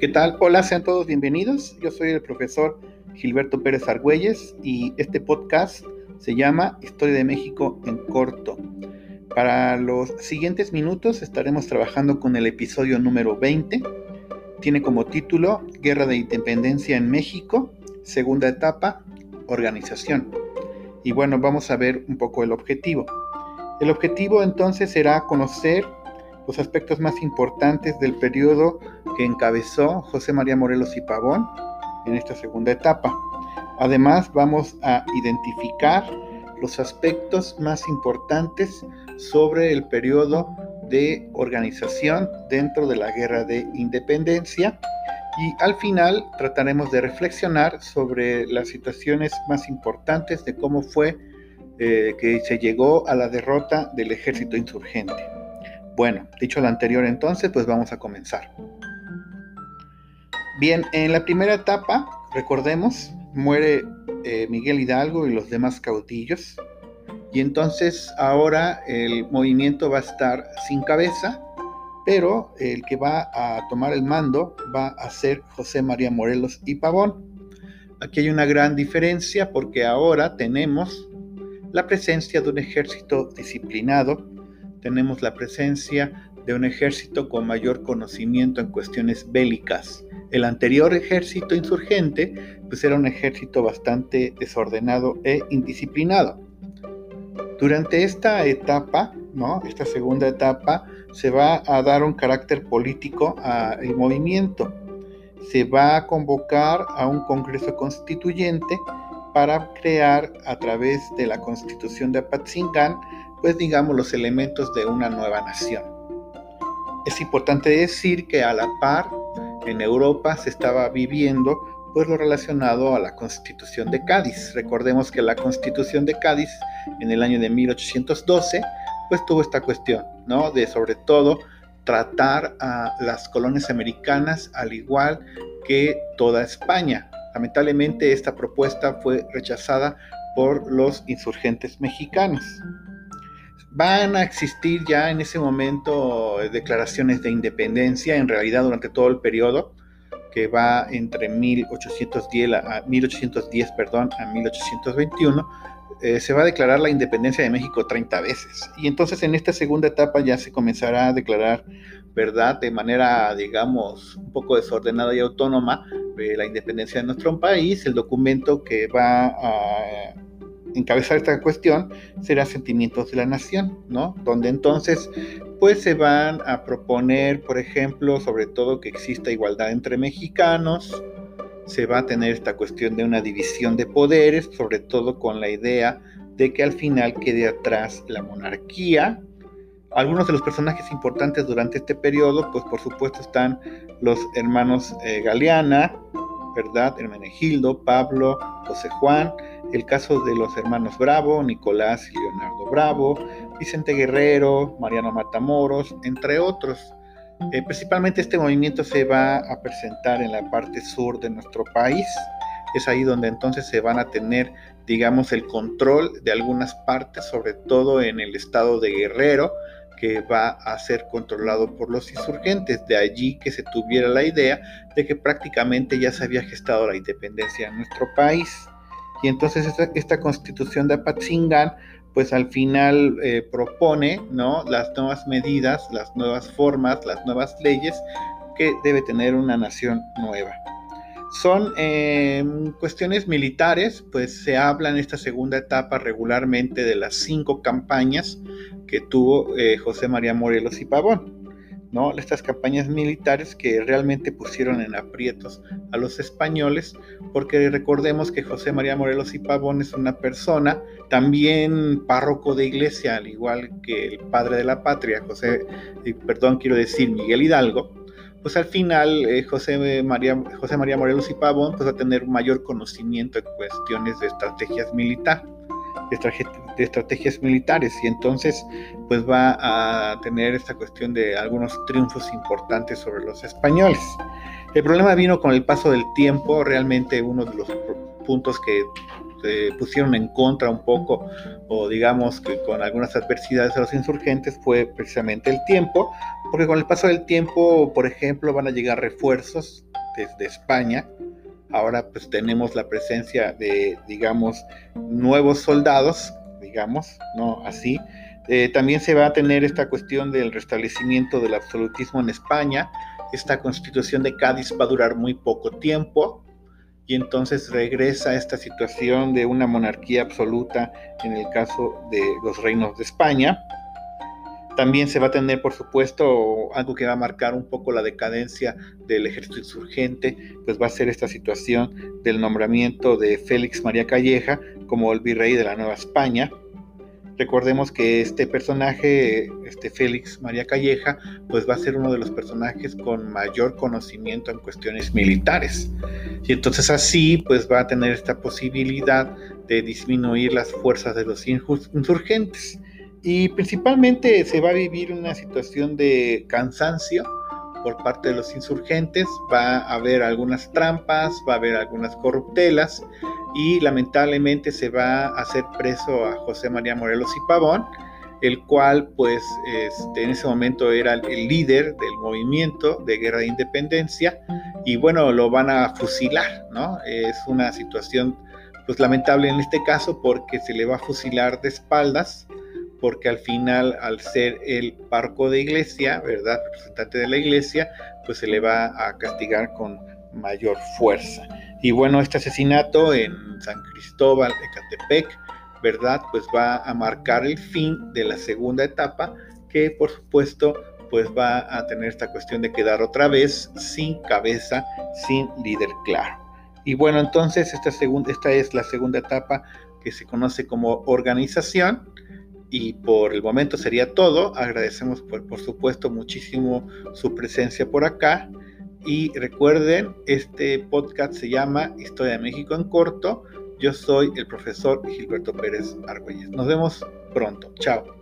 ¿Qué tal? Hola, sean todos bienvenidos. Yo soy el profesor Gilberto Pérez Argüelles y este podcast se llama Historia de México en corto. Para los siguientes minutos estaremos trabajando con el episodio número 20. Tiene como título Guerra de Independencia en México, segunda etapa, organización. Y bueno, vamos a ver un poco el objetivo. El objetivo entonces será conocer los aspectos más importantes del periodo que encabezó José María Morelos y Pavón en esta segunda etapa. Además, vamos a identificar los aspectos más importantes sobre el periodo de organización dentro de la Guerra de Independencia y al final trataremos de reflexionar sobre las situaciones más importantes de cómo fue eh, que se llegó a la derrota del ejército insurgente. Bueno, dicho lo anterior entonces, pues vamos a comenzar. Bien, en la primera etapa, recordemos, muere eh, Miguel Hidalgo y los demás caudillos. Y entonces ahora el movimiento va a estar sin cabeza, pero el que va a tomar el mando va a ser José María Morelos y Pavón. Aquí hay una gran diferencia porque ahora tenemos la presencia de un ejército disciplinado tenemos la presencia de un ejército con mayor conocimiento en cuestiones bélicas. El anterior ejército insurgente pues era un ejército bastante desordenado e indisciplinado. Durante esta etapa, ¿no? esta segunda etapa, se va a dar un carácter político al movimiento. Se va a convocar a un Congreso Constituyente para crear a través de la Constitución de Apatzingán pues digamos los elementos de una nueva nación. Es importante decir que a la par en Europa se estaba viviendo pues lo relacionado a la Constitución de Cádiz. Recordemos que la Constitución de Cádiz en el año de 1812 pues tuvo esta cuestión, ¿no? De sobre todo tratar a las colonias americanas al igual que toda España. Lamentablemente esta propuesta fue rechazada por los insurgentes mexicanos. Van a existir ya en ese momento eh, declaraciones de independencia, en realidad durante todo el periodo que va entre 1810 a, 1810, perdón, a 1821, eh, se va a declarar la independencia de México 30 veces. Y entonces en esta segunda etapa ya se comenzará a declarar, ¿verdad?, de manera, digamos, un poco desordenada y autónoma, eh, la independencia de nuestro país. El documento que va a encabezar esta cuestión será Sentimientos de la Nación, ¿no? Donde entonces pues se van a proponer, por ejemplo, sobre todo que exista igualdad entre mexicanos, se va a tener esta cuestión de una división de poderes, sobre todo con la idea de que al final quede atrás la monarquía. Algunos de los personajes importantes durante este periodo, pues por supuesto están los hermanos eh, Galeana, ¿verdad? Hermenegildo, Pablo, José Juan, el caso de los hermanos Bravo, Nicolás y Leonardo Bravo, Vicente Guerrero, Mariano Matamoros, entre otros. Eh, principalmente este movimiento se va a presentar en la parte sur de nuestro país. Es ahí donde entonces se van a tener, digamos, el control de algunas partes, sobre todo en el estado de Guerrero, que va a ser controlado por los insurgentes. De allí que se tuviera la idea de que prácticamente ya se había gestado la independencia en nuestro país. Y entonces esta, constitución de Apatzingán, pues al final eh, propone ¿no? las nuevas medidas, las nuevas formas, las nuevas leyes que debe tener una nación nueva. Son em, cuestiones militares, pues se habla en esta segunda etapa regularmente de las cinco campañas que tuvo eh, José María Morelos y Pavón. ¿no? Estas campañas militares que realmente pusieron en aprietos a los españoles, porque recordemos que José María Morelos y Pavón es una persona también párroco de iglesia, al igual que el padre de la patria, José, eh, perdón, quiero decir Miguel Hidalgo, pues al final eh, José, María, José María Morelos y Pavón pues va a tener mayor conocimiento en cuestiones de estrategias militares de estrategias militares y entonces pues va a tener esta cuestión de algunos triunfos importantes sobre los españoles. El problema vino con el paso del tiempo, realmente uno de los puntos que se pusieron en contra un poco o digamos que con algunas adversidades a los insurgentes fue precisamente el tiempo, porque con el paso del tiempo, por ejemplo, van a llegar refuerzos desde España. Ahora pues tenemos la presencia de, digamos, nuevos soldados, digamos, ¿no? Así. Eh, también se va a tener esta cuestión del restablecimiento del absolutismo en España. Esta constitución de Cádiz va a durar muy poco tiempo y entonces regresa esta situación de una monarquía absoluta en el caso de los reinos de España. También se va a tener, por supuesto, algo que va a marcar un poco la decadencia del ejército insurgente, pues va a ser esta situación del nombramiento de Félix María Calleja como el virrey de la Nueva España. Recordemos que este personaje, este Félix María Calleja, pues va a ser uno de los personajes con mayor conocimiento en cuestiones militares. Y entonces así, pues va a tener esta posibilidad de disminuir las fuerzas de los insurgentes. Y principalmente se va a vivir una situación de cansancio por parte de los insurgentes, va a haber algunas trampas, va a haber algunas corruptelas y lamentablemente se va a hacer preso a José María Morelos y Pavón, el cual pues este, en ese momento era el líder del movimiento de guerra de independencia y bueno, lo van a fusilar, ¿no? Es una situación pues lamentable en este caso porque se le va a fusilar de espaldas porque al final, al ser el parco de iglesia, ¿verdad? Representante de la iglesia, pues se le va a castigar con mayor fuerza. Y bueno, este asesinato en San Cristóbal de Catepec, ¿verdad? Pues va a marcar el fin de la segunda etapa, que por supuesto, pues va a tener esta cuestión de quedar otra vez sin cabeza, sin líder claro. Y bueno, entonces esta, segunda, esta es la segunda etapa que se conoce como organización y por el momento sería todo. Agradecemos por, por supuesto muchísimo su presencia por acá. Y recuerden, este podcast se llama Historia de México en corto. Yo soy el profesor Gilberto Pérez Argüelles. Nos vemos pronto. Chao.